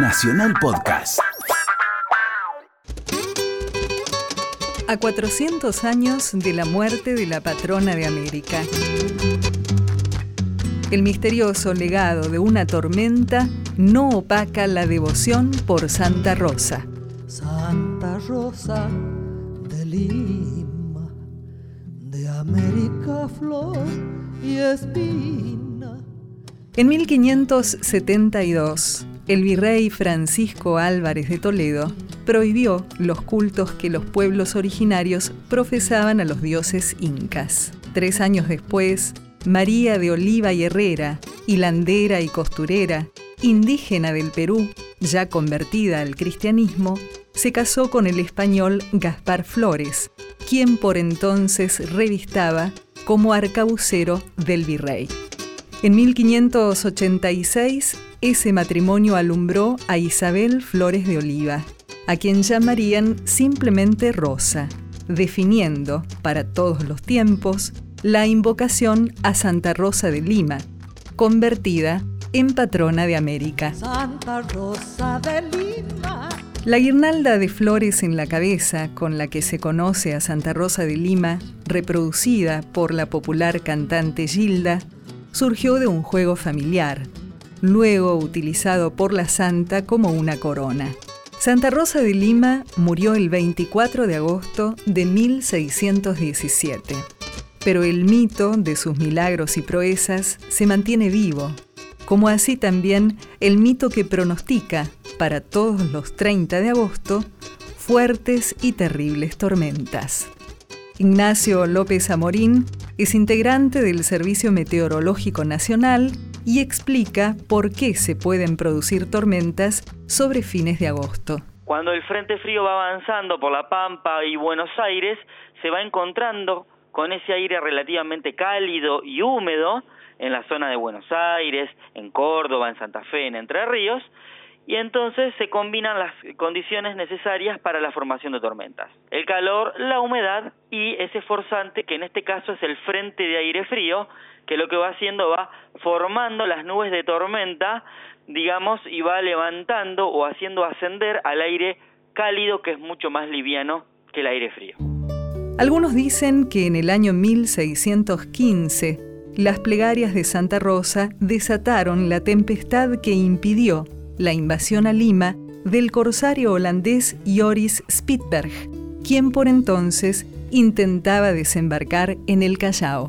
Nacional Podcast. A 400 años de la muerte de la patrona de América. El misterioso legado de una tormenta no opaca la devoción por Santa Rosa. Santa Rosa de Lima, de América flor y espina. En 1572, el virrey Francisco Álvarez de Toledo prohibió los cultos que los pueblos originarios profesaban a los dioses incas. Tres años después, María de Oliva y Herrera, hilandera y costurera, indígena del Perú, ya convertida al cristianismo, se casó con el español Gaspar Flores, quien por entonces revistaba como arcabucero del virrey. En 1586, ese matrimonio alumbró a Isabel Flores de Oliva, a quien llamarían simplemente Rosa, definiendo, para todos los tiempos, la invocación a Santa Rosa de Lima, convertida en patrona de América. Santa Rosa de Lima. La guirnalda de flores en la cabeza con la que se conoce a Santa Rosa de Lima, reproducida por la popular cantante Gilda, surgió de un juego familiar, luego utilizado por la santa como una corona. Santa Rosa de Lima murió el 24 de agosto de 1617, pero el mito de sus milagros y proezas se mantiene vivo, como así también el mito que pronostica para todos los 30 de agosto fuertes y terribles tormentas. Ignacio López Amorín es integrante del Servicio Meteorológico Nacional y explica por qué se pueden producir tormentas sobre fines de agosto. Cuando el Frente Frío va avanzando por La Pampa y Buenos Aires, se va encontrando con ese aire relativamente cálido y húmedo en la zona de Buenos Aires, en Córdoba, en Santa Fe, en Entre Ríos, y entonces se combinan las condiciones necesarias para la formación de tormentas. El calor, la humedad y ese forzante, que en este caso es el frente de aire frío, que lo que va haciendo va formando las nubes de tormenta, digamos, y va levantando o haciendo ascender al aire cálido que es mucho más liviano que el aire frío. Algunos dicen que en el año 1615 las plegarias de Santa Rosa desataron la tempestad que impidió la invasión a Lima del corsario holandés Joris Spitberg, quien por entonces intentaba desembarcar en el Callao.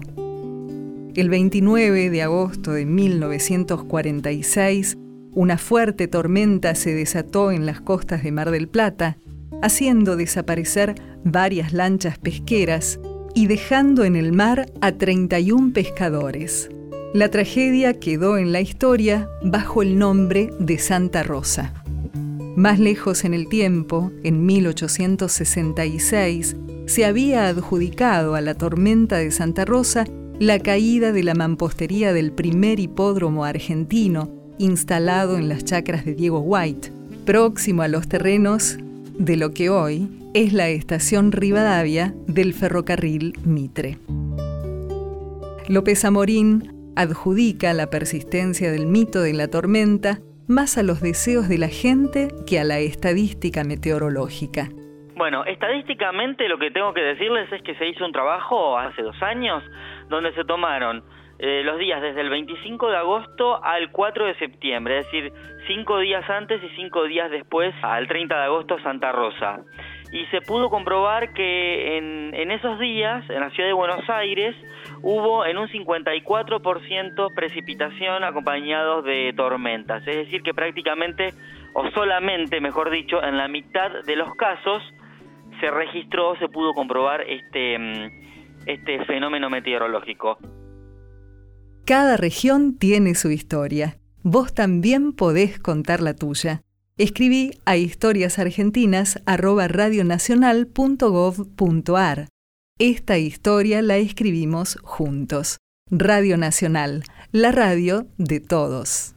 El 29 de agosto de 1946, una fuerte tormenta se desató en las costas de Mar del Plata, haciendo desaparecer varias lanchas pesqueras y dejando en el mar a 31 pescadores. La tragedia quedó en la historia bajo el nombre de Santa Rosa. Más lejos en el tiempo, en 1866, se había adjudicado a la tormenta de Santa Rosa la caída de la mampostería del primer hipódromo argentino instalado en las chacras de Diego White, próximo a los terrenos de lo que hoy es la estación Rivadavia del ferrocarril Mitre. López Amorín adjudica la persistencia del mito de la tormenta más a los deseos de la gente que a la estadística meteorológica. Bueno, estadísticamente lo que tengo que decirles es que se hizo un trabajo hace dos años donde se tomaron eh, los días desde el 25 de agosto al 4 de septiembre, es decir, cinco días antes y cinco días después al 30 de agosto Santa Rosa. Y se pudo comprobar que en, en esos días, en la ciudad de Buenos Aires, hubo en un 54% precipitación acompañados de tormentas, es decir, que prácticamente, o solamente, mejor dicho, en la mitad de los casos se registró, se pudo comprobar este, mm, este fenómeno meteorológico. Cada región tiene su historia. Vos también podés contar la tuya. Escribí a historiasargentinas@radionacional.gov.ar. Esta historia la escribimos juntos. Radio Nacional, la radio de todos.